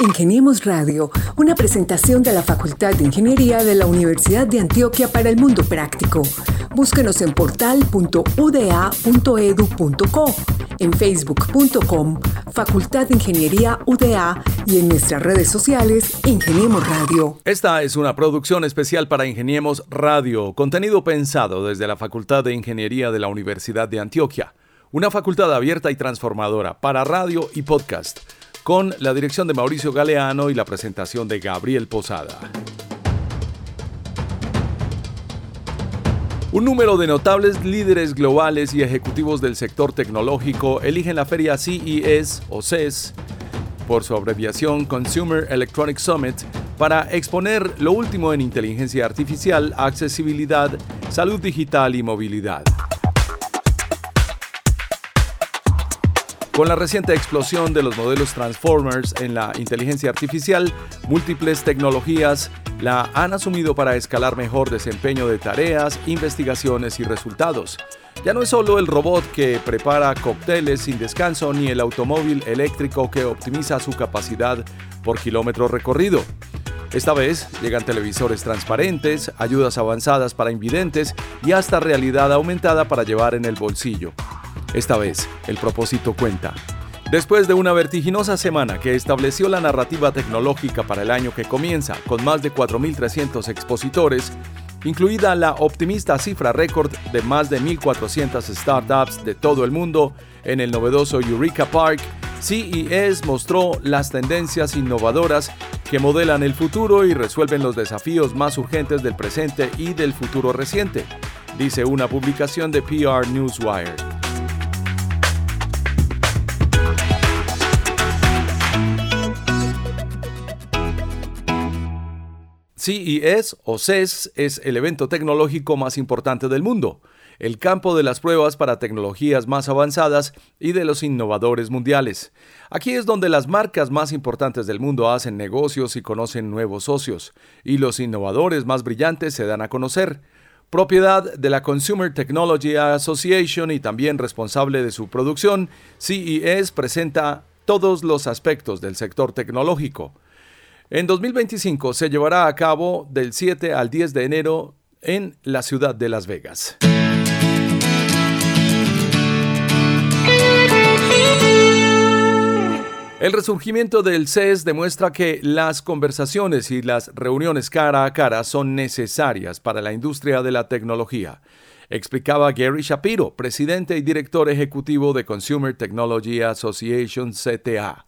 Ingeniemos Radio, una presentación de la Facultad de Ingeniería de la Universidad de Antioquia para el Mundo Práctico. Búsquenos en portal.uda.edu.co, en facebook.com, Facultad de Ingeniería UDA y en nuestras redes sociales, Ingeniemos Radio. Esta es una producción especial para Ingeniemos Radio, contenido pensado desde la Facultad de Ingeniería de la Universidad de Antioquia, una facultad abierta y transformadora para radio y podcast con la dirección de Mauricio Galeano y la presentación de Gabriel Posada. Un número de notables líderes globales y ejecutivos del sector tecnológico eligen la feria CES o CES, por su abreviación Consumer Electronic Summit, para exponer lo último en inteligencia artificial, accesibilidad, salud digital y movilidad. Con la reciente explosión de los modelos Transformers en la inteligencia artificial, múltiples tecnologías la han asumido para escalar mejor desempeño de tareas, investigaciones y resultados. Ya no es solo el robot que prepara cócteles sin descanso ni el automóvil eléctrico que optimiza su capacidad por kilómetro recorrido. Esta vez llegan televisores transparentes, ayudas avanzadas para invidentes y hasta realidad aumentada para llevar en el bolsillo. Esta vez, el propósito cuenta. Después de una vertiginosa semana que estableció la narrativa tecnológica para el año que comienza, con más de 4.300 expositores, incluida la optimista cifra récord de más de 1.400 startups de todo el mundo en el novedoso Eureka Park, CES mostró las tendencias innovadoras que modelan el futuro y resuelven los desafíos más urgentes del presente y del futuro reciente, dice una publicación de PR Newswire. CES o CES es el evento tecnológico más importante del mundo, el campo de las pruebas para tecnologías más avanzadas y de los innovadores mundiales. Aquí es donde las marcas más importantes del mundo hacen negocios y conocen nuevos socios, y los innovadores más brillantes se dan a conocer. Propiedad de la Consumer Technology Association y también responsable de su producción, CES presenta todos los aspectos del sector tecnológico. En 2025 se llevará a cabo del 7 al 10 de enero en la ciudad de Las Vegas. El resurgimiento del CES demuestra que las conversaciones y las reuniones cara a cara son necesarias para la industria de la tecnología, explicaba Gary Shapiro, presidente y director ejecutivo de Consumer Technology Association CTA.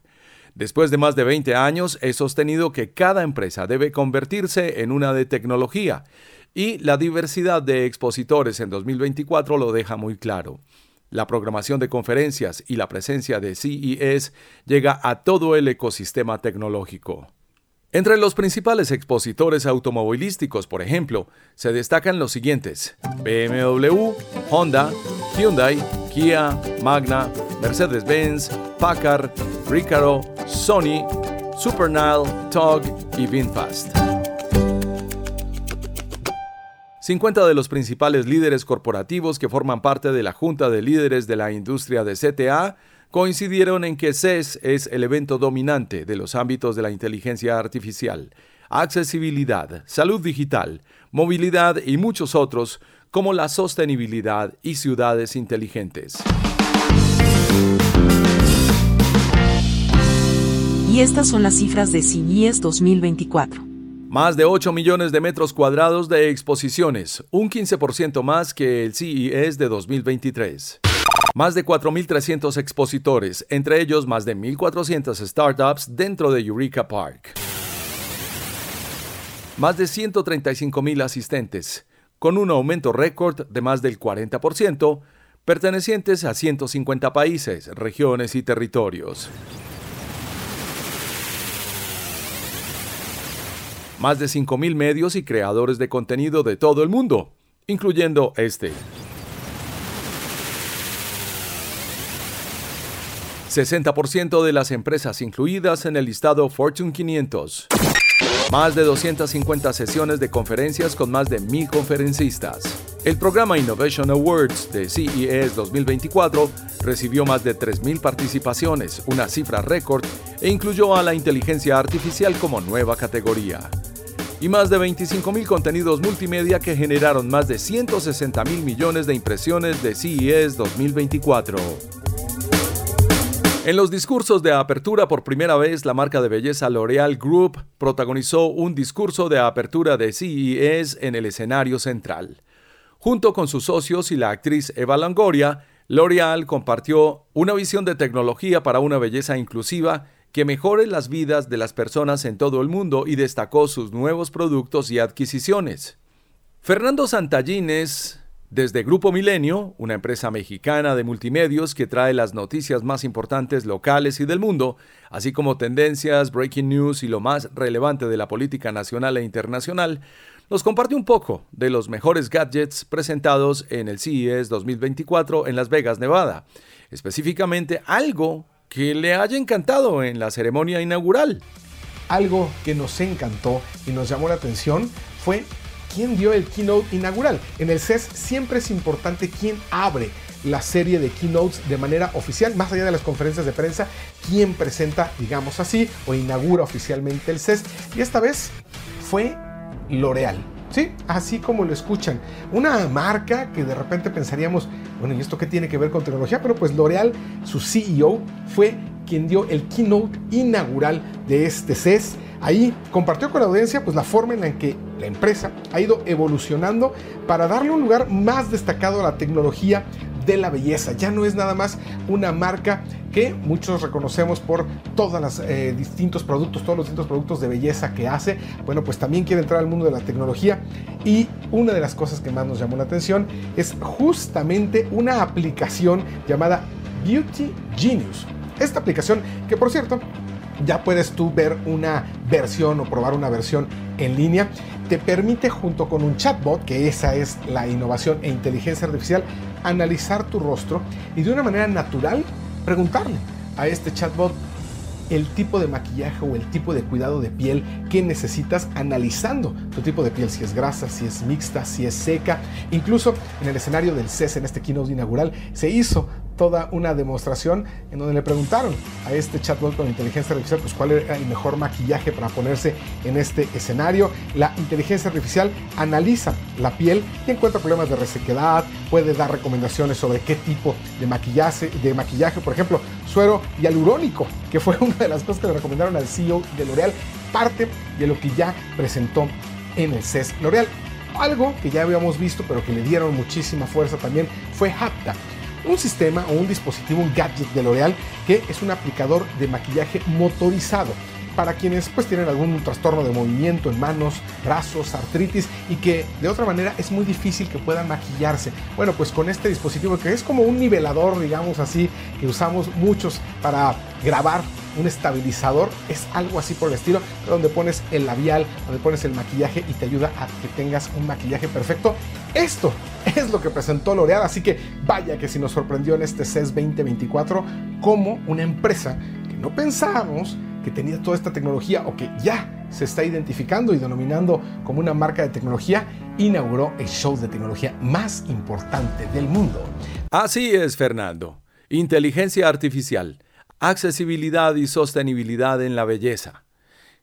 Después de más de 20 años, he sostenido que cada empresa debe convertirse en una de tecnología y la diversidad de expositores en 2024 lo deja muy claro. La programación de conferencias y la presencia de CES llega a todo el ecosistema tecnológico. Entre los principales expositores automovilísticos, por ejemplo, se destacan los siguientes: BMW, Honda, Hyundai, Kia, Magna, Mercedes-Benz, Packard, Recaro, Sony, Supernal, TOG y VinFast. 50 de los principales líderes corporativos que forman parte de la Junta de Líderes de la Industria de CTA coincidieron en que CES es el evento dominante de los ámbitos de la inteligencia artificial, accesibilidad, salud digital, movilidad y muchos otros como la sostenibilidad y ciudades inteligentes. Y estas son las cifras de CIES 2024. Más de 8 millones de metros cuadrados de exposiciones, un 15% más que el CES de 2023. Más de 4.300 expositores, entre ellos más de 1.400 startups dentro de Eureka Park. Más de 135.000 asistentes, con un aumento récord de más del 40%, pertenecientes a 150 países, regiones y territorios. Más de 5.000 medios y creadores de contenido de todo el mundo, incluyendo este. 60% de las empresas incluidas en el listado Fortune 500. Más de 250 sesiones de conferencias con más de 1.000 conferencistas. El programa Innovation Awards de CES 2024 recibió más de 3.000 participaciones, una cifra récord, e incluyó a la inteligencia artificial como nueva categoría. Y más de 25.000 contenidos multimedia que generaron más de 160.000 millones de impresiones de CES 2024. En los discursos de apertura por primera vez, la marca de belleza L'Oreal Group protagonizó un discurso de apertura de CES en el escenario central. Junto con sus socios y la actriz Eva Longoria, L'Oreal compartió una visión de tecnología para una belleza inclusiva que mejore las vidas de las personas en todo el mundo y destacó sus nuevos productos y adquisiciones. Fernando Santallines, desde Grupo Milenio, una empresa mexicana de multimedios que trae las noticias más importantes locales y del mundo, así como tendencias, breaking news y lo más relevante de la política nacional e internacional, nos comparte un poco de los mejores gadgets presentados en el CES 2024 en Las Vegas, Nevada. Específicamente algo que le haya encantado en la ceremonia inaugural. Algo que nos encantó y nos llamó la atención fue quién dio el keynote inaugural. En el CES siempre es importante quién abre la serie de keynotes de manera oficial, más allá de las conferencias de prensa, quién presenta, digamos así, o inaugura oficialmente el CES. Y esta vez fue L'Oreal. Sí, así como lo escuchan. Una marca que de repente pensaríamos, bueno, ¿y esto qué tiene que ver con tecnología? Pero pues L'Oreal, su CEO, fue quien dio el keynote inaugural de este CES. Ahí compartió con la audiencia pues la forma en la que la empresa ha ido evolucionando para darle un lugar más destacado a la tecnología de la belleza. Ya no es nada más una marca que muchos reconocemos por todos los eh, distintos productos, todos los distintos productos de belleza que hace. Bueno, pues también quiere entrar al mundo de la tecnología y una de las cosas que más nos llamó la atención es justamente una aplicación llamada Beauty Genius. Esta aplicación que por cierto ya puedes tú ver una versión o probar una versión en línea. Te permite junto con un chatbot, que esa es la innovación e inteligencia artificial, analizar tu rostro y de una manera natural preguntarle a este chatbot el tipo de maquillaje o el tipo de cuidado de piel que necesitas analizando tu tipo de piel, si es grasa, si es mixta, si es seca. Incluso en el escenario del CES, en este keynote inaugural, se hizo toda una demostración en donde le preguntaron a este chatbot con inteligencia artificial pues cuál era el mejor maquillaje para ponerse en este escenario. La inteligencia artificial analiza la piel y encuentra problemas de resequedad, puede dar recomendaciones sobre qué tipo de maquillaje, de maquillaje, por ejemplo, suero hialurónico, que fue una de las cosas que le recomendaron al CEO de L'Oreal, parte de lo que ya presentó en el CES. L'Oreal algo que ya habíamos visto, pero que le dieron muchísima fuerza también, fue Hapta un sistema o un dispositivo, un gadget de L'Oreal que es un aplicador de maquillaje motorizado para quienes pues tienen algún trastorno de movimiento en manos, brazos, artritis y que de otra manera es muy difícil que puedan maquillarse. Bueno, pues con este dispositivo que es como un nivelador, digamos así, que usamos muchos para grabar un estabilizador, es algo así por el estilo, donde pones el labial, donde pones el maquillaje y te ayuda a que tengas un maquillaje perfecto. Esto es lo que presentó L'Oreal, así que vaya que si nos sorprendió en este CES 2024 como una empresa que no pensábamos que tenía toda esta tecnología o que ya se está identificando y denominando como una marca de tecnología, inauguró el show de tecnología más importante del mundo. Así es, Fernando. Inteligencia artificial, accesibilidad y sostenibilidad en la belleza.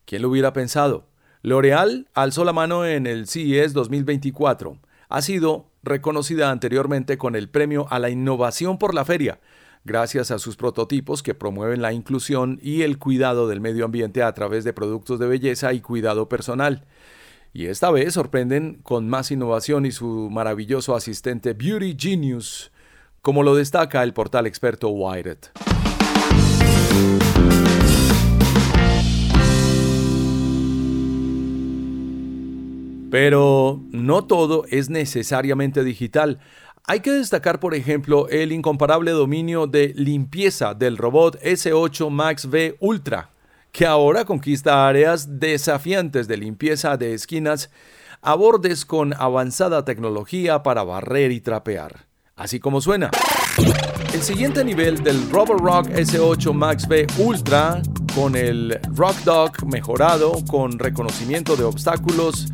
¿Quién lo hubiera pensado? L'Oreal alzó la mano en el CES 2024. Ha sido reconocida anteriormente con el premio a la innovación por la feria, gracias a sus prototipos que promueven la inclusión y el cuidado del medio ambiente a través de productos de belleza y cuidado personal. Y esta vez sorprenden con más innovación y su maravilloso asistente Beauty Genius, como lo destaca el portal experto Wired. Pero no todo es necesariamente digital. Hay que destacar, por ejemplo, el incomparable dominio de limpieza del robot S8 Max V Ultra, que ahora conquista áreas desafiantes de limpieza de esquinas a bordes con avanzada tecnología para barrer y trapear. Así como suena. El siguiente nivel del Rock S8 Max V Ultra, con el Rock Dog mejorado con reconocimiento de obstáculos,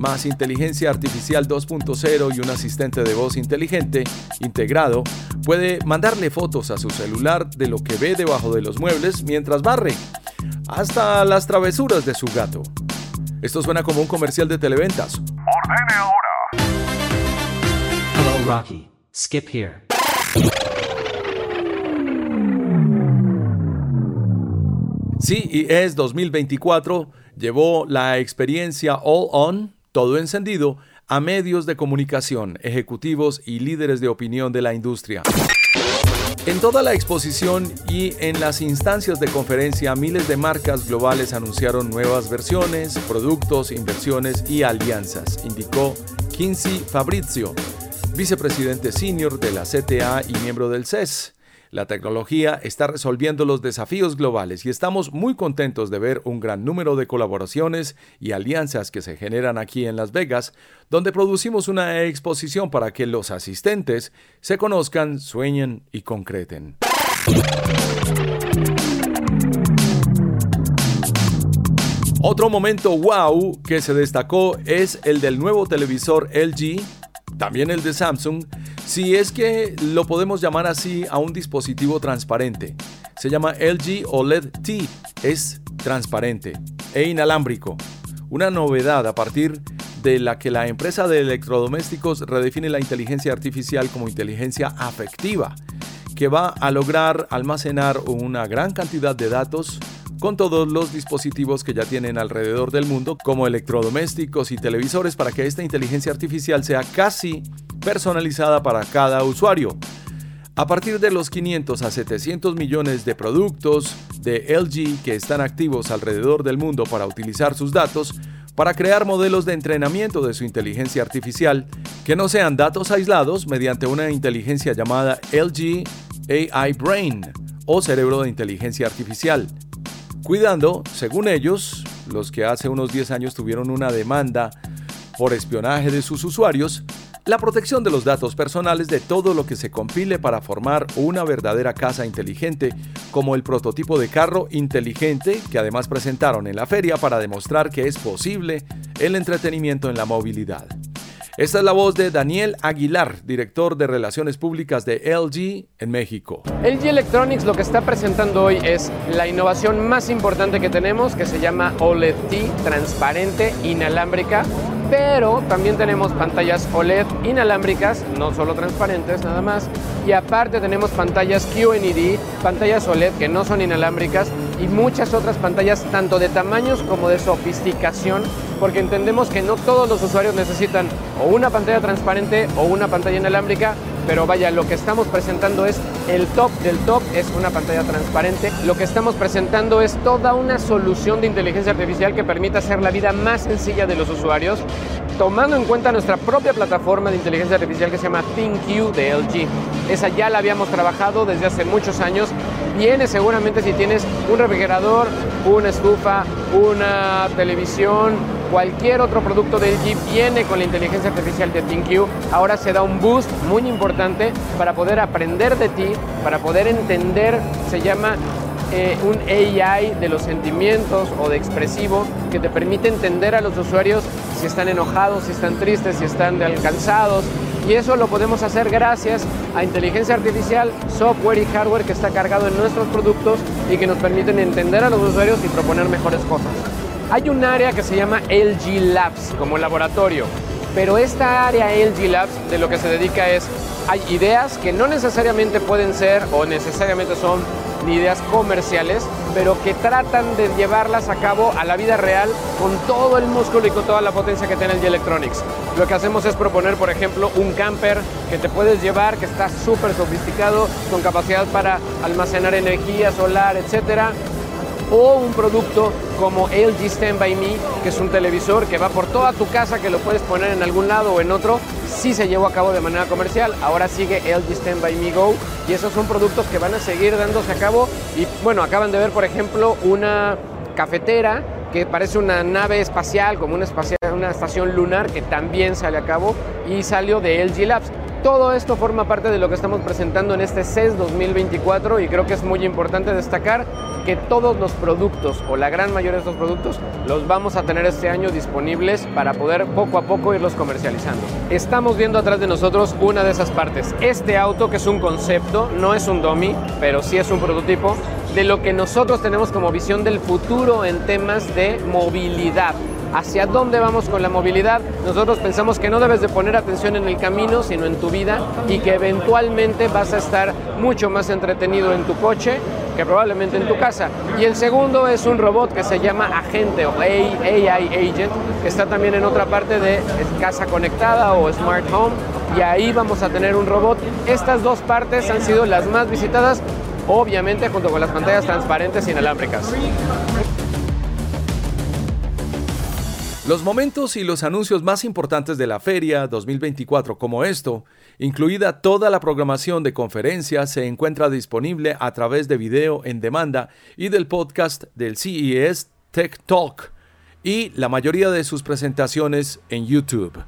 más inteligencia artificial 2.0 y un asistente de voz inteligente integrado, puede mandarle fotos a su celular de lo que ve debajo de los muebles mientras barre, hasta las travesuras de su gato. Esto suena como un comercial de televentas. Ordene ahora. Hello Rocky, skip here. CES 2024 llevó la experiencia All On, todo encendido, a medios de comunicación, ejecutivos y líderes de opinión de la industria. En toda la exposición y en las instancias de conferencia, miles de marcas globales anunciaron nuevas versiones, productos, inversiones y alianzas, indicó Quincy Fabrizio, vicepresidente senior de la CTA y miembro del CES. La tecnología está resolviendo los desafíos globales y estamos muy contentos de ver un gran número de colaboraciones y alianzas que se generan aquí en Las Vegas, donde producimos una exposición para que los asistentes se conozcan, sueñen y concreten. Otro momento wow que se destacó es el del nuevo televisor LG, también el de Samsung, si es que lo podemos llamar así a un dispositivo transparente. Se llama LG OLED T, es transparente e inalámbrico. Una novedad a partir de la que la empresa de electrodomésticos redefine la inteligencia artificial como inteligencia afectiva, que va a lograr almacenar una gran cantidad de datos con todos los dispositivos que ya tienen alrededor del mundo, como electrodomésticos y televisores, para que esta inteligencia artificial sea casi personalizada para cada usuario. A partir de los 500 a 700 millones de productos de LG que están activos alrededor del mundo para utilizar sus datos, para crear modelos de entrenamiento de su inteligencia artificial que no sean datos aislados mediante una inteligencia llamada LG AI Brain o cerebro de inteligencia artificial, cuidando, según ellos, los que hace unos 10 años tuvieron una demanda por espionaje de sus usuarios, la protección de los datos personales de todo lo que se compile para formar una verdadera casa inteligente, como el prototipo de carro inteligente que además presentaron en la feria para demostrar que es posible el entretenimiento en la movilidad. Esta es la voz de Daniel Aguilar, director de Relaciones Públicas de LG en México. LG Electronics lo que está presentando hoy es la innovación más importante que tenemos, que se llama OLED T, transparente, inalámbrica, pero también tenemos pantallas OLED inalámbricas, no solo transparentes nada más, y aparte tenemos pantallas QNED, pantallas OLED que no son inalámbricas y muchas otras pantallas tanto de tamaños como de sofisticación, porque entendemos que no todos los usuarios necesitan o una pantalla transparente o una pantalla inalámbrica, pero vaya, lo que estamos presentando es el top del top, es una pantalla transparente. Lo que estamos presentando es toda una solución de inteligencia artificial que permite hacer la vida más sencilla de los usuarios, tomando en cuenta nuestra propia plataforma de inteligencia artificial que se llama ThinQ de LG. Esa ya la habíamos trabajado desde hace muchos años. Viene seguramente si tienes un refrigerador, una estufa, una televisión, cualquier otro producto de LG viene con la inteligencia artificial de ThinQ. Ahora se da un boost muy importante para poder aprender de ti, para poder entender, se llama eh, un AI de los sentimientos o de expresivo que te permite entender a los usuarios si están enojados, si están tristes, si están alcanzados. Y eso lo podemos hacer gracias a inteligencia artificial, software y hardware que está cargado en nuestros productos y que nos permiten entender a los usuarios y proponer mejores cosas. Hay un área que se llama LG Labs como laboratorio, pero esta área LG Labs de lo que se dedica es, hay ideas que no necesariamente pueden ser o necesariamente son ideas comerciales, pero que tratan de llevarlas a cabo a la vida real con todo el músculo y con toda la potencia que tiene el Electronics. Lo que hacemos es proponer, por ejemplo, un camper que te puedes llevar, que está súper sofisticado, con capacidad para almacenar energía solar, etcétera, o un producto como LG Stand By Me, que es un televisor que va por toda tu casa, que lo puedes poner en algún lado o en otro, sí se llevó a cabo de manera comercial, ahora sigue LG Stand By Me Go. Y esos son productos que van a seguir dándose a cabo. Y bueno, acaban de ver por ejemplo una cafetera que parece una nave espacial, como una, espacial, una estación lunar que también sale a cabo y salió de LG Labs. Todo esto forma parte de lo que estamos presentando en este CES 2024 y creo que es muy importante destacar que todos los productos o la gran mayoría de estos productos los vamos a tener este año disponibles para poder poco a poco irlos comercializando. Estamos viendo atrás de nosotros una de esas partes. Este auto que es un concepto, no es un dummy, pero sí es un prototipo de lo que nosotros tenemos como visión del futuro en temas de movilidad hacia dónde vamos con la movilidad. Nosotros pensamos que no debes de poner atención en el camino, sino en tu vida y que eventualmente vas a estar mucho más entretenido en tu coche que probablemente en tu casa. Y el segundo es un robot que se llama Agente o AI Agent, que está también en otra parte de casa conectada o Smart Home. Y ahí vamos a tener un robot. Estas dos partes han sido las más visitadas, obviamente junto con las pantallas transparentes inalámbricas. Los momentos y los anuncios más importantes de la feria 2024 como esto, incluida toda la programación de conferencias, se encuentra disponible a través de video en demanda y del podcast del CES Tech Talk y la mayoría de sus presentaciones en YouTube.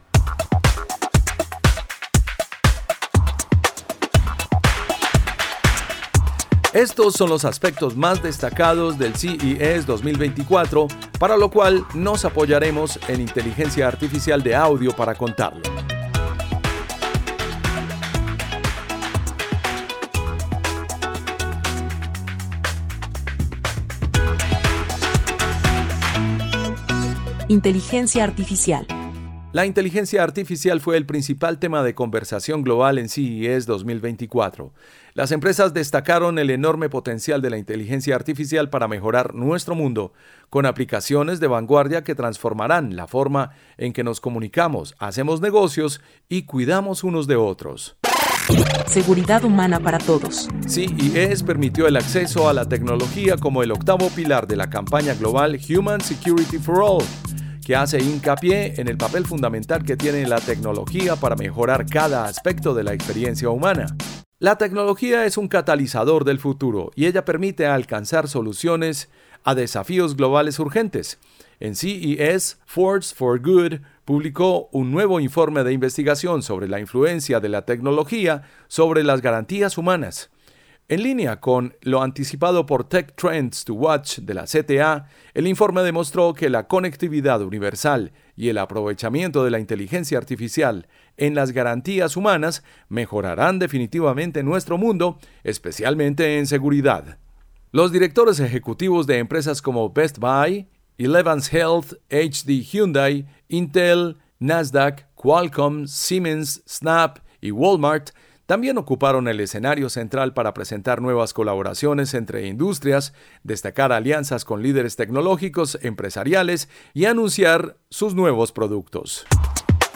Estos son los aspectos más destacados del CES 2024, para lo cual nos apoyaremos en inteligencia artificial de audio para contarlo. Inteligencia artificial. La inteligencia artificial fue el principal tema de conversación global en CES 2024. Las empresas destacaron el enorme potencial de la inteligencia artificial para mejorar nuestro mundo, con aplicaciones de vanguardia que transformarán la forma en que nos comunicamos, hacemos negocios y cuidamos unos de otros. Seguridad humana para todos. CES permitió el acceso a la tecnología como el octavo pilar de la campaña global Human Security for All que hace hincapié en el papel fundamental que tiene la tecnología para mejorar cada aspecto de la experiencia humana. La tecnología es un catalizador del futuro y ella permite alcanzar soluciones a desafíos globales urgentes. En CES, Force for Good publicó un nuevo informe de investigación sobre la influencia de la tecnología sobre las garantías humanas. En línea con lo anticipado por Tech Trends to Watch de la CTA, el informe demostró que la conectividad universal y el aprovechamiento de la inteligencia artificial en las garantías humanas mejorarán definitivamente nuestro mundo, especialmente en seguridad. Los directores ejecutivos de empresas como Best Buy, Eleven's Health, HD Hyundai, Intel, Nasdaq, Qualcomm, Siemens, Snap y Walmart también ocuparon el escenario central para presentar nuevas colaboraciones entre industrias, destacar alianzas con líderes tecnológicos, empresariales y anunciar sus nuevos productos.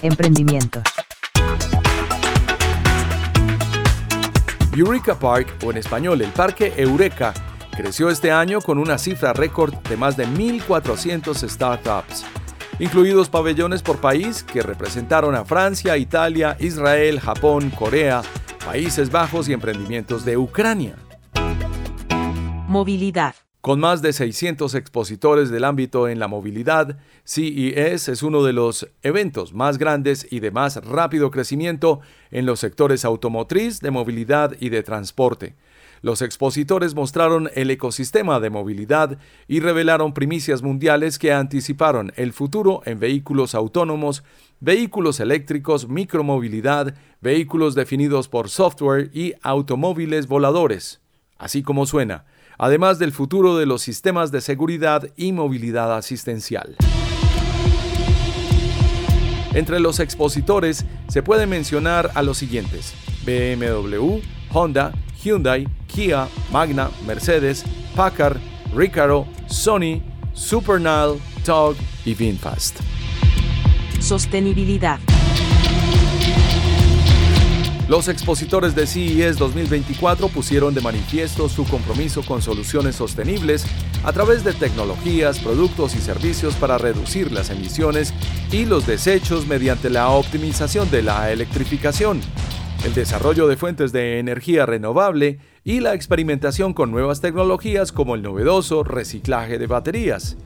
Emprendimiento. Eureka Park, o en español el Parque Eureka, creció este año con una cifra récord de más de 1.400 startups incluidos pabellones por país que representaron a Francia, Italia, Israel, Japón, Corea, Países Bajos y emprendimientos de Ucrania. Movilidad. Con más de 600 expositores del ámbito en la movilidad, CES es uno de los eventos más grandes y de más rápido crecimiento en los sectores automotriz, de movilidad y de transporte. Los expositores mostraron el ecosistema de movilidad y revelaron primicias mundiales que anticiparon el futuro en vehículos autónomos, vehículos eléctricos, micromovilidad, vehículos definidos por software y automóviles voladores. Así como suena, además del futuro de los sistemas de seguridad y movilidad asistencial. Entre los expositores se puede mencionar a los siguientes: BMW, Honda, Hyundai, Kia, Magna, Mercedes, Packard, Recaro, Sony, Supernal, TOG y VinFast. Sostenibilidad. Los expositores de CES 2024 pusieron de manifiesto su compromiso con soluciones sostenibles a través de tecnologías, productos y servicios para reducir las emisiones y los desechos mediante la optimización de la electrificación, el desarrollo de fuentes de energía renovable y la experimentación con nuevas tecnologías como el novedoso reciclaje de baterías,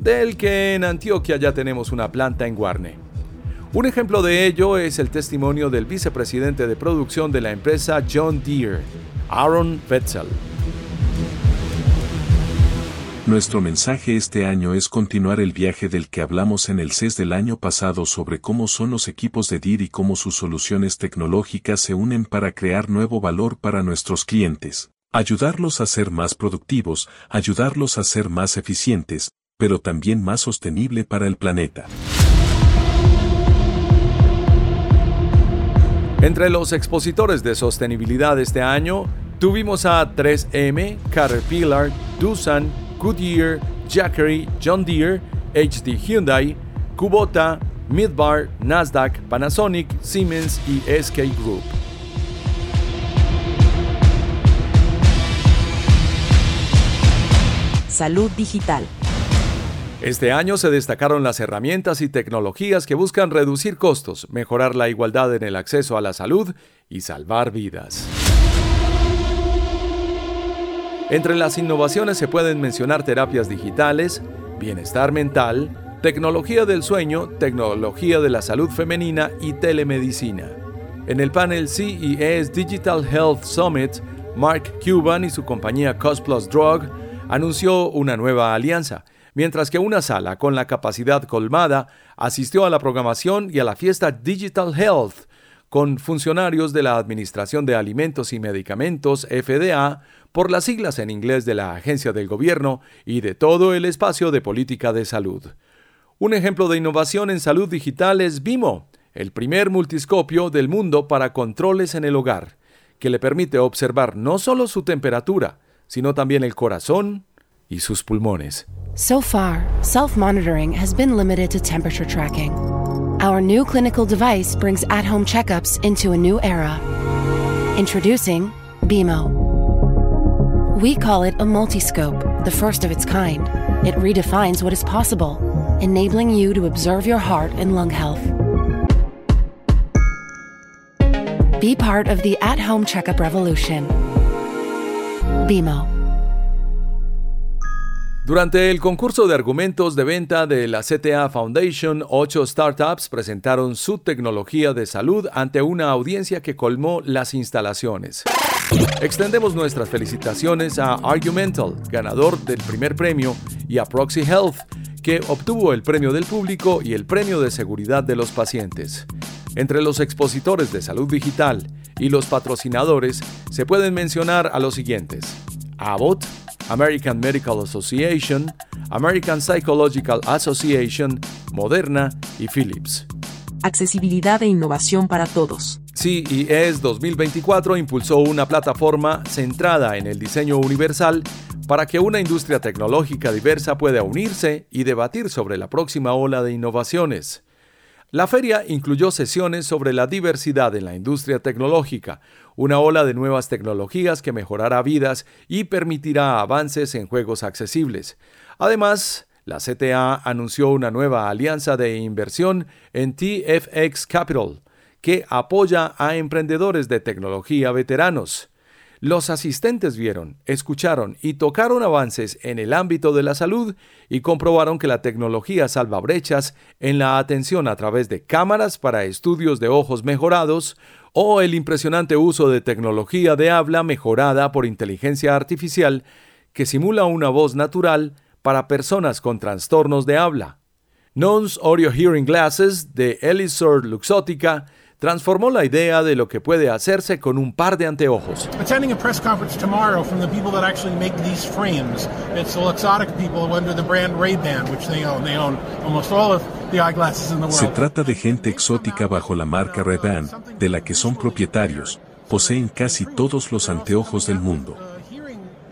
del que en Antioquia ya tenemos una planta en Guarne. Un ejemplo de ello es el testimonio del vicepresidente de producción de la empresa John Deere, Aaron Wetzel. Nuestro mensaje este año es continuar el viaje del que hablamos en el CES del año pasado sobre cómo son los equipos de DIR y cómo sus soluciones tecnológicas se unen para crear nuevo valor para nuestros clientes, ayudarlos a ser más productivos, ayudarlos a ser más eficientes, pero también más sostenible para el planeta. Entre los expositores de sostenibilidad este año, tuvimos a 3M, Caterpillar, Doosan, Goodyear, Jackery, John Deere, HD Hyundai, Kubota, Midbar, Nasdaq, Panasonic, Siemens y SK Group. Salud digital. Este año se destacaron las herramientas y tecnologías que buscan reducir costos, mejorar la igualdad en el acceso a la salud y salvar vidas. Entre las innovaciones se pueden mencionar terapias digitales, bienestar mental, tecnología del sueño, tecnología de la salud femenina y telemedicina. En el panel CES Digital Health Summit, Mark Cuban y su compañía Cost Plus Drug anunció una nueva alianza, mientras que una sala con la capacidad colmada asistió a la programación y a la fiesta Digital Health con funcionarios de la Administración de Alimentos y Medicamentos, FDA, por las siglas en inglés de la agencia del gobierno y de todo el espacio de política de salud. Un ejemplo de innovación en salud digital es Vimo, el primer multiscopio del mundo para controles en el hogar, que le permite observar no solo su temperatura, sino también el corazón y sus pulmones. So far, self-monitoring has been limited to temperature tracking. Our new clinical device brings at home checkups into a new era. Introducing BMO. We call it a multiscope, the first of its kind. It redefines what is possible, enabling you to observe your heart and lung health. Be part of the at home checkup revolution. BMO. Durante el concurso de argumentos de venta de la CTA Foundation, ocho startups presentaron su tecnología de salud ante una audiencia que colmó las instalaciones. Extendemos nuestras felicitaciones a Argumental, ganador del primer premio, y a Proxy Health, que obtuvo el premio del público y el premio de seguridad de los pacientes. Entre los expositores de salud digital y los patrocinadores se pueden mencionar a los siguientes: Abbott, American Medical Association, American Psychological Association, Moderna y Philips. Accesibilidad e innovación para todos. CES 2024 impulsó una plataforma centrada en el diseño universal para que una industria tecnológica diversa pueda unirse y debatir sobre la próxima ola de innovaciones. La feria incluyó sesiones sobre la diversidad en la industria tecnológica, una ola de nuevas tecnologías que mejorará vidas y permitirá avances en juegos accesibles. Además, la CTA anunció una nueva alianza de inversión en TFX Capital, que apoya a emprendedores de tecnología veteranos. Los asistentes vieron, escucharon y tocaron avances en el ámbito de la salud y comprobaron que la tecnología salva brechas en la atención a través de cámaras para estudios de ojos mejorados o el impresionante uso de tecnología de habla mejorada por inteligencia artificial que simula una voz natural para personas con trastornos de habla. Nons Audio Hearing Glasses de Elisor Luxótica transformó la idea de lo que puede hacerse con un par de anteojos. Attending a press conference tomorrow from the people that actually make these frames. It's the Luxottica people under the brand Ray-Ban, which they own. They own almost all of the eyeglasses in the world. Se trata de gente exótica bajo la marca Ray-Ban, de la que son propietarios. Poseen casi todos los anteojos del mundo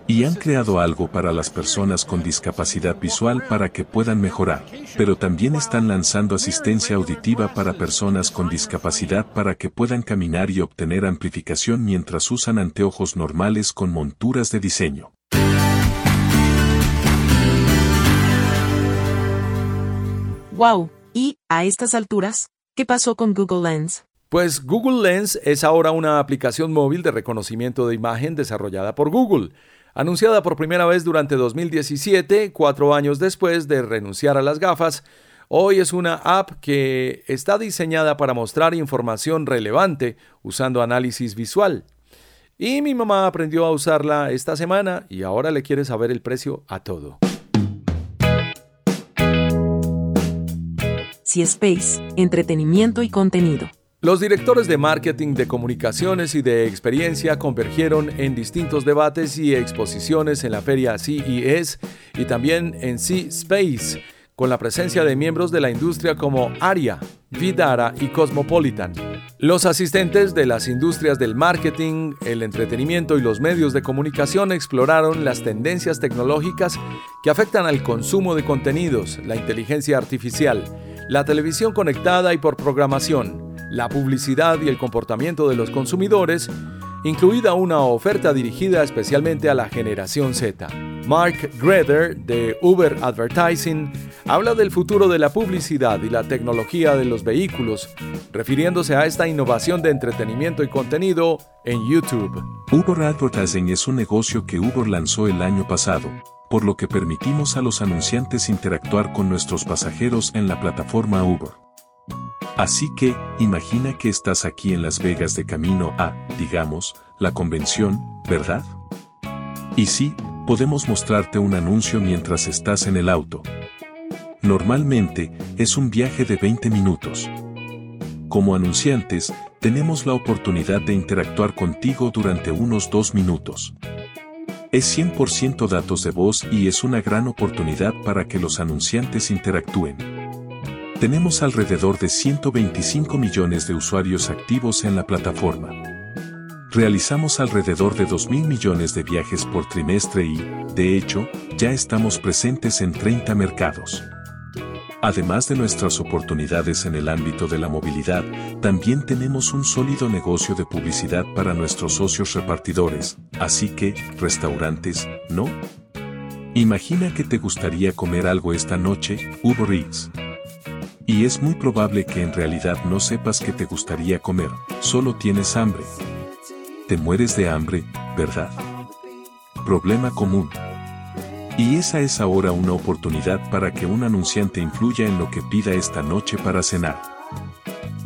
y han creado algo para las personas con discapacidad visual para que puedan mejorar, pero también están lanzando asistencia auditiva para personas con discapacidad para que puedan caminar y obtener amplificación mientras usan anteojos normales con monturas de diseño. ¡Wow! Y, a estas alturas, ¿qué pasó con Google Lens? Pues Google Lens es ahora una aplicación móvil de reconocimiento de imagen desarrollada por Google anunciada por primera vez durante 2017, cuatro años después de renunciar a las gafas, Hoy es una app que está diseñada para mostrar información relevante usando análisis visual. Y mi mamá aprendió a usarla esta semana y ahora le quiere saber el precio a todo. C-Space, entretenimiento y contenido. Los directores de marketing, de comunicaciones y de experiencia convergieron en distintos debates y exposiciones en la feria CES y también en C-Space, con la presencia de miembros de la industria como Aria, Vidara y Cosmopolitan. Los asistentes de las industrias del marketing, el entretenimiento y los medios de comunicación exploraron las tendencias tecnológicas que afectan al consumo de contenidos, la inteligencia artificial, la televisión conectada y por programación, la publicidad y el comportamiento de los consumidores, incluida una oferta dirigida especialmente a la generación Z. Mark Greder de Uber Advertising habla del futuro de la publicidad y la tecnología de los vehículos, refiriéndose a esta innovación de entretenimiento y contenido en YouTube. Uber Advertising es un negocio que Uber lanzó el año pasado, por lo que permitimos a los anunciantes interactuar con nuestros pasajeros en la plataforma Uber. Así que, imagina que estás aquí en Las Vegas de camino a, digamos, la convención, ¿verdad? Y sí, podemos mostrarte un anuncio mientras estás en el auto. Normalmente, es un viaje de 20 minutos. Como anunciantes, tenemos la oportunidad de interactuar contigo durante unos dos minutos. Es 100% datos de voz y es una gran oportunidad para que los anunciantes interactúen. Tenemos alrededor de 125 millones de usuarios activos en la plataforma. Realizamos alrededor de 2.000 millones de viajes por trimestre y, de hecho, ya estamos presentes en 30 mercados. Además de nuestras oportunidades en el ámbito de la movilidad, también tenemos un sólido negocio de publicidad para nuestros socios repartidores, así que, restaurantes, ¿no? Imagina que te gustaría comer algo esta noche, Uber Eats. Y es muy probable que en realidad no sepas que te gustaría comer, solo tienes hambre. Te mueres de hambre, ¿verdad? Problema común. Y esa es ahora una oportunidad para que un anunciante influya en lo que pida esta noche para cenar.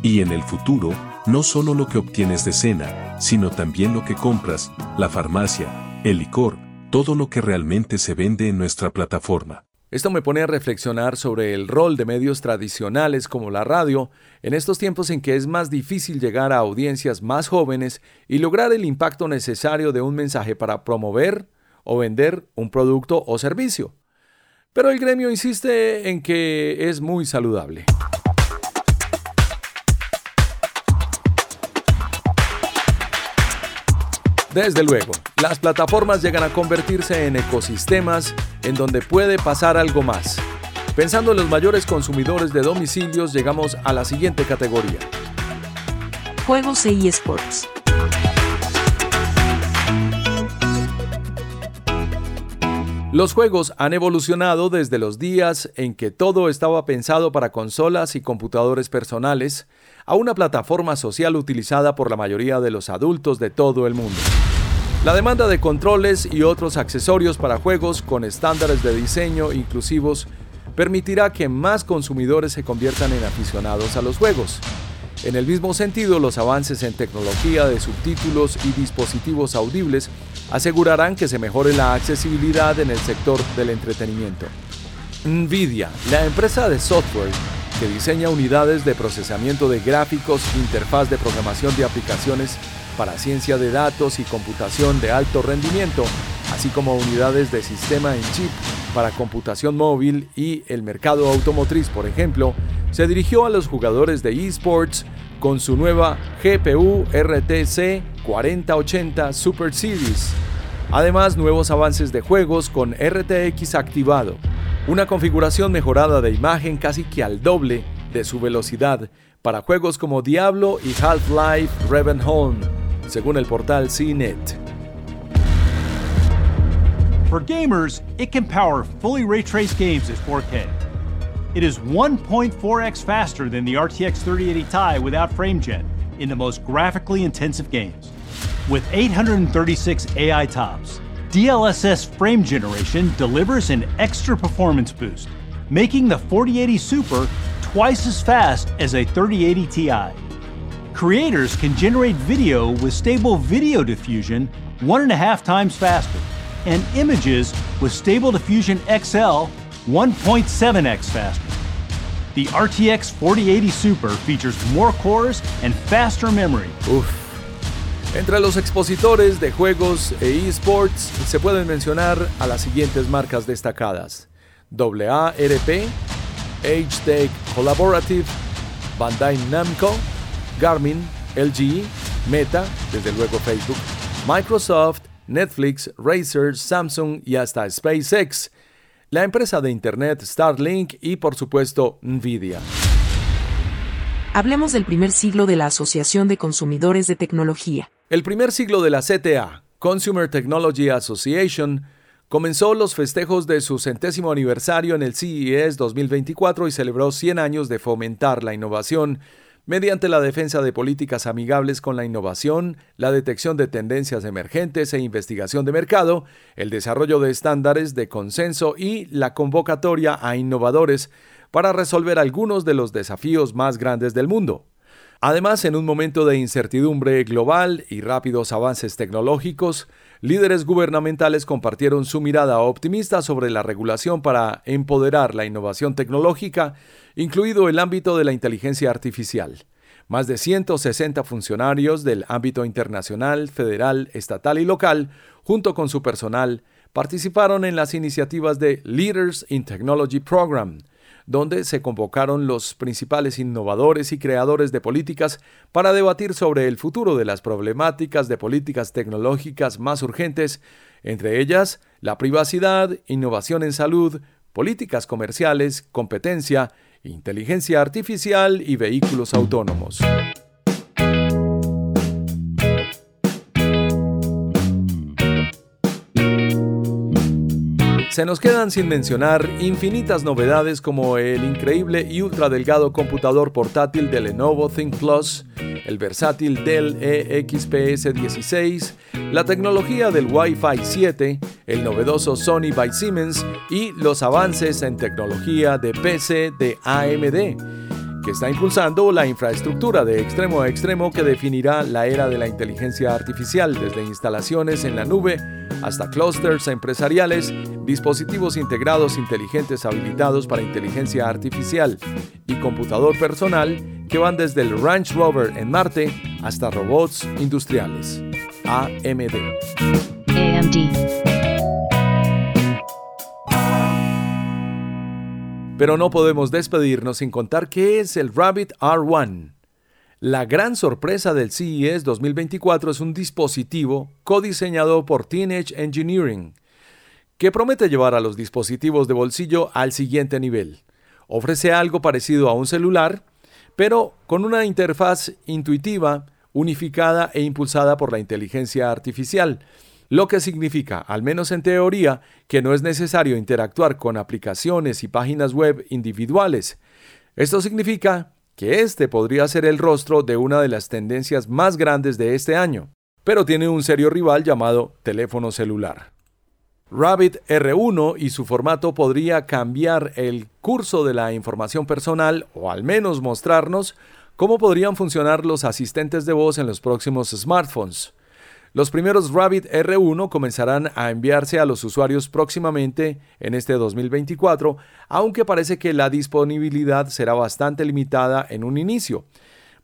Y en el futuro, no solo lo que obtienes de cena, sino también lo que compras, la farmacia, el licor, todo lo que realmente se vende en nuestra plataforma. Esto me pone a reflexionar sobre el rol de medios tradicionales como la radio en estos tiempos en que es más difícil llegar a audiencias más jóvenes y lograr el impacto necesario de un mensaje para promover o vender un producto o servicio. Pero el gremio insiste en que es muy saludable. Desde luego, las plataformas llegan a convertirse en ecosistemas en donde puede pasar algo más. Pensando en los mayores consumidores de domicilios, llegamos a la siguiente categoría. Juegos e eSports. Los juegos han evolucionado desde los días en que todo estaba pensado para consolas y computadores personales a una plataforma social utilizada por la mayoría de los adultos de todo el mundo. La demanda de controles y otros accesorios para juegos con estándares de diseño inclusivos permitirá que más consumidores se conviertan en aficionados a los juegos. En el mismo sentido, los avances en tecnología de subtítulos y dispositivos audibles asegurarán que se mejore la accesibilidad en el sector del entretenimiento. Nvidia, la empresa de software que diseña unidades de procesamiento de gráficos, interfaz de programación de aplicaciones para ciencia de datos y computación de alto rendimiento, así como unidades de sistema en chip para computación móvil y el mercado automotriz, por ejemplo, se dirigió a los jugadores de esports con su nueva GPU RTC 4080 Super Series. Además, nuevos avances de juegos con RTX activado, una configuración mejorada de imagen casi que al doble de su velocidad para juegos como Diablo y Half-Life Ravenholm, según el portal CNET. For gamers, it can power fully ray traced games at 4K. It is 1.4x faster than the RTX 3080 Ti without FrameGen in the most graphically intensive games. With 836 AI tops, DLSS frame generation delivers an extra performance boost, making the 4080 Super twice as fast as a 3080 Ti. Creators can generate video with stable video diffusion one and a half times faster, and images with stable diffusion XL 1.7x faster. The RTX 4080 Super features more cores and faster memory. Entre los expositores de juegos e esports se pueden mencionar a las siguientes marcas destacadas: AARP, H-Tech Collaborative, Bandai Namco, Garmin, LG, Meta, desde luego Facebook, Microsoft, Netflix, Razer, Samsung y hasta SpaceX, la empresa de Internet Starlink y por supuesto Nvidia. Hablemos del primer siglo de la Asociación de Consumidores de Tecnología. El primer siglo de la CTA, Consumer Technology Association, comenzó los festejos de su centésimo aniversario en el CES 2024 y celebró 100 años de fomentar la innovación mediante la defensa de políticas amigables con la innovación, la detección de tendencias emergentes e investigación de mercado, el desarrollo de estándares de consenso y la convocatoria a innovadores para resolver algunos de los desafíos más grandes del mundo. Además, en un momento de incertidumbre global y rápidos avances tecnológicos, líderes gubernamentales compartieron su mirada optimista sobre la regulación para empoderar la innovación tecnológica, incluido el ámbito de la inteligencia artificial. Más de 160 funcionarios del ámbito internacional, federal, estatal y local, junto con su personal, participaron en las iniciativas de Leaders in Technology Program, donde se convocaron los principales innovadores y creadores de políticas para debatir sobre el futuro de las problemáticas de políticas tecnológicas más urgentes, entre ellas la privacidad, innovación en salud, políticas comerciales, competencia, inteligencia artificial y vehículos autónomos. Se nos quedan sin mencionar infinitas novedades como el increíble y ultra delgado computador portátil de Lenovo ThinkPlus, el versátil Dell EXPS 16, la tecnología del Wi-Fi 7, el novedoso Sony by Siemens y los avances en tecnología de PC de AMD, que está impulsando la infraestructura de extremo a extremo que definirá la era de la inteligencia artificial desde instalaciones en la nube hasta clusters empresariales, dispositivos integrados inteligentes habilitados para inteligencia artificial y computador personal que van desde el Range Rover en Marte hasta robots industriales. AMD. AMD. Pero no podemos despedirnos sin contar qué es el Rabbit R1. La gran sorpresa del CES 2024 es un dispositivo codiseñado por Teenage Engineering, que promete llevar a los dispositivos de bolsillo al siguiente nivel. Ofrece algo parecido a un celular, pero con una interfaz intuitiva, unificada e impulsada por la inteligencia artificial, lo que significa, al menos en teoría, que no es necesario interactuar con aplicaciones y páginas web individuales. Esto significa que este podría ser el rostro de una de las tendencias más grandes de este año, pero tiene un serio rival llamado teléfono celular. Rabbit R1 y su formato podría cambiar el curso de la información personal o al menos mostrarnos cómo podrían funcionar los asistentes de voz en los próximos smartphones. Los primeros Rabbit R1 comenzarán a enviarse a los usuarios próximamente en este 2024, aunque parece que la disponibilidad será bastante limitada en un inicio,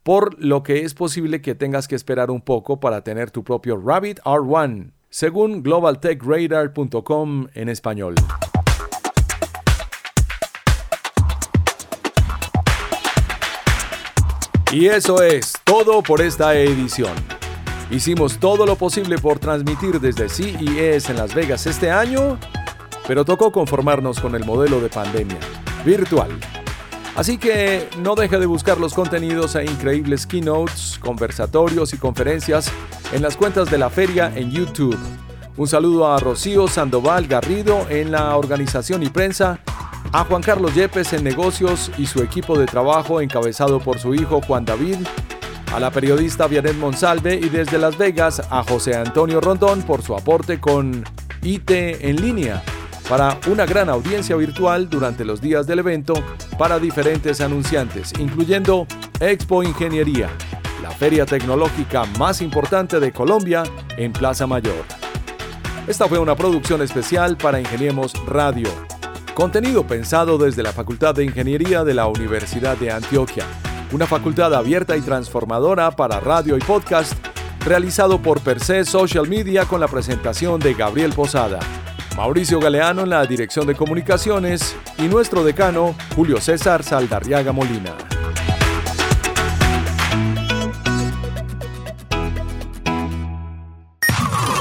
por lo que es posible que tengas que esperar un poco para tener tu propio Rabbit R1, según globaltechradar.com en español. Y eso es todo por esta edición. Hicimos todo lo posible por transmitir desde CES en Las Vegas este año, pero tocó conformarnos con el modelo de pandemia, virtual. Así que no deje de buscar los contenidos e increíbles keynotes, conversatorios y conferencias en las cuentas de la feria en YouTube. Un saludo a Rocío Sandoval Garrido en la organización y prensa, a Juan Carlos Yepes en negocios y su equipo de trabajo encabezado por su hijo Juan David a la periodista Vianet Monsalve y desde Las Vegas a José Antonio Rondón por su aporte con IT en línea. para una gran audiencia virtual durante los días del evento para diferentes anunciantes, incluyendo Expo Ingeniería, la feria tecnológica más importante de Colombia en Plaza Mayor. Esta fue una producción especial para Ingeniemos Radio, contenido pensado desde la Facultad de Ingeniería de la Universidad de Antioquia, una facultad abierta y transformadora para radio y podcast, realizado por Per se Social Media con la presentación de Gabriel Posada. Mauricio Galeano en la dirección de comunicaciones y nuestro decano Julio César Saldarriaga Molina.